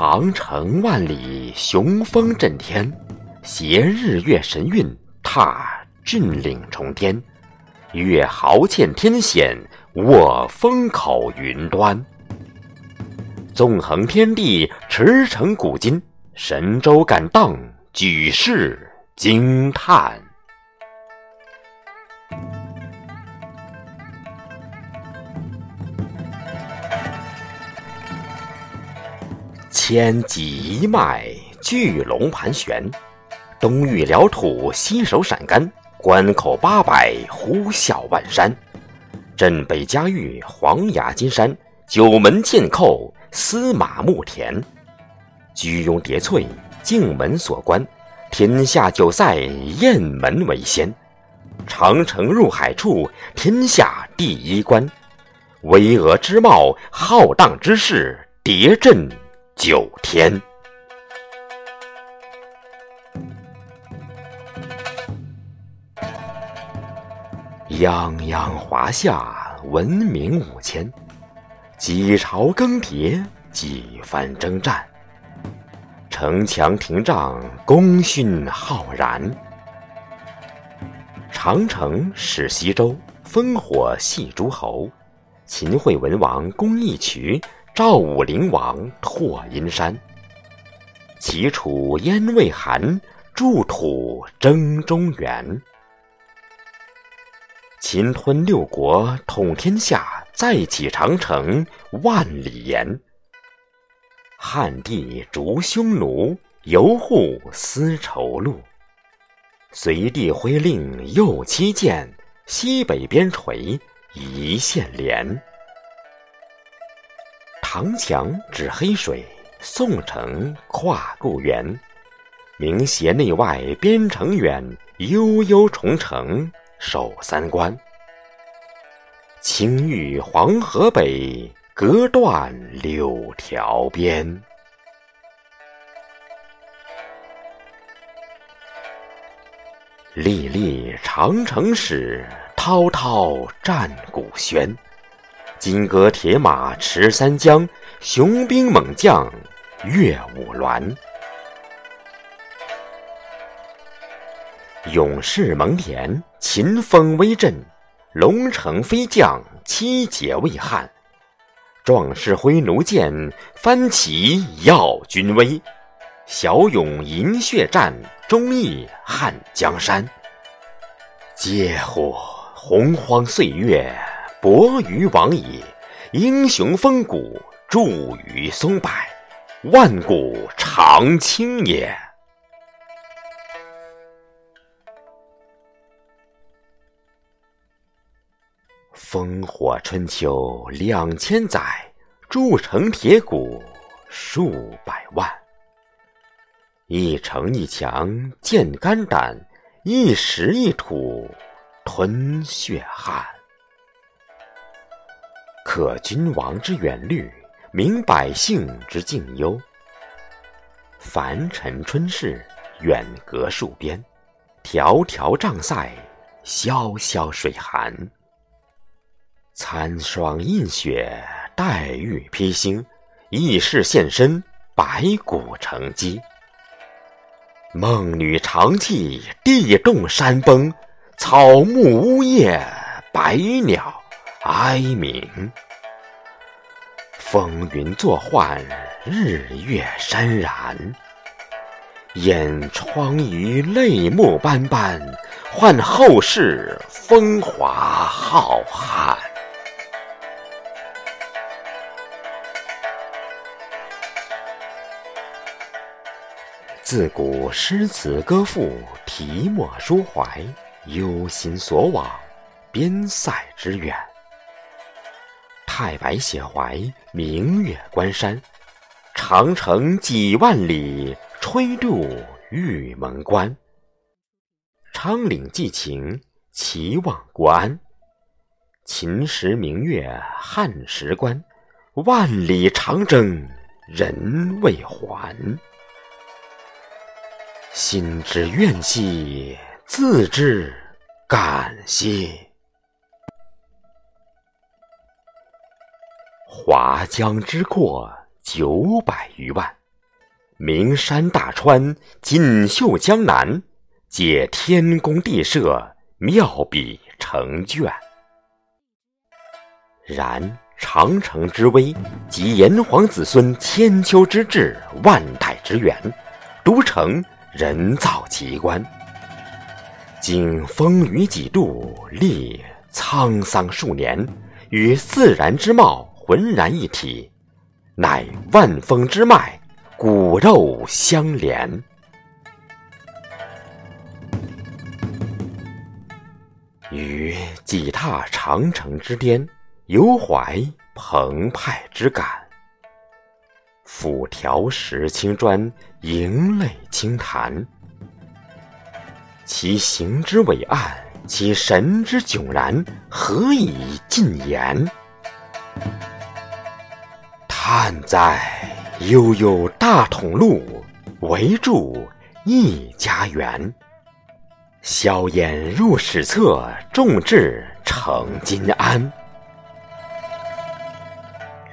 长城万里，雄风震天；携日月神韵，踏峻岭重天。越豪欠天险，卧风口云端。纵横天地，驰骋古今，神州敢当，举世惊叹。千脊一脉，巨龙盘旋；东遇辽土，西守陕甘，关口八百，呼啸万山。镇北嘉峪，黄崖金山；九门剑寇，司马牧田。居庸叠翠，荆门锁关；天下九塞，雁门为先。长城入海处，天下第一关。巍峨之貌，浩荡之势，叠震。九天，泱泱华夏文明五千，几朝更迭，几番征战，城墙亭障，功勋浩然。长城使西周，烽火戏诸侯，秦惠文王攻义渠。赵武灵王拓阴山，齐楚燕魏韩，筑土争中原。秦吞六国，统天下，再起长城万里延。汉帝逐匈奴，游护丝绸路。隋帝挥令右七剑，西北边陲一线连。长墙指黑水，宋城跨故园。明斜内外边城远，悠悠重城守三关。青玉黄河北，隔断柳条边。历历长城史，滔滔战鼓喧。金戈铁马驰三江，雄兵猛将跃五峦。勇士蒙恬，秦风威震；龙城飞将，七节魏汉。壮士挥弩箭，翻旗耀军威。骁勇银血战，忠义撼江山。嗟乎！洪荒岁月。博于往矣，英雄风骨著于松柏，万古长青也。烽火春秋两千载，铸成铁骨数百万。一城一墙见肝胆，一石一土吞血汗。可君王之远虑，明百姓之近忧。凡尘春事，远隔数边；迢迢障塞，萧萧水寒。参霜映雪，黛玉披星，异世现身，白骨成基。梦女长泣，地动山崩，草木呜咽，百鸟。哀鸣，风云作幻，日月潸然。掩疮痍，泪目斑斑，换后世风华浩瀚。自古诗词歌赋，题墨抒怀，忧心所往，边塞之远。太白写怀，明月关山，长城几万里，吹度玉门关。昌岭寄情，齐望国安。秦时明月汉时关，万里长征人未还。心知怨兮，自知感谢。华江之阔九百余万，名山大川，锦绣江南，借天宫地设，妙笔成卷。然长城之危，及炎黄子孙千秋之志，万代之源，独成人造奇观。经风雨几度，历沧桑数年，与自然之貌浑然一体，乃万峰之脉，骨肉相连。于几踏长城之巅。犹怀澎湃之感，俯条石青砖，盈泪轻弹。其形之伟岸，其神之迥然，何以尽言？叹在悠悠大同路，围住一家园。硝烟入史册，众志成金安。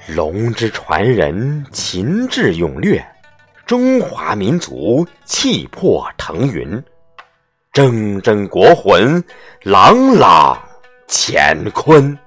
龙之传人，秦志勇略，中华民族气魄腾云，铮铮国魂，朗朗乾坤。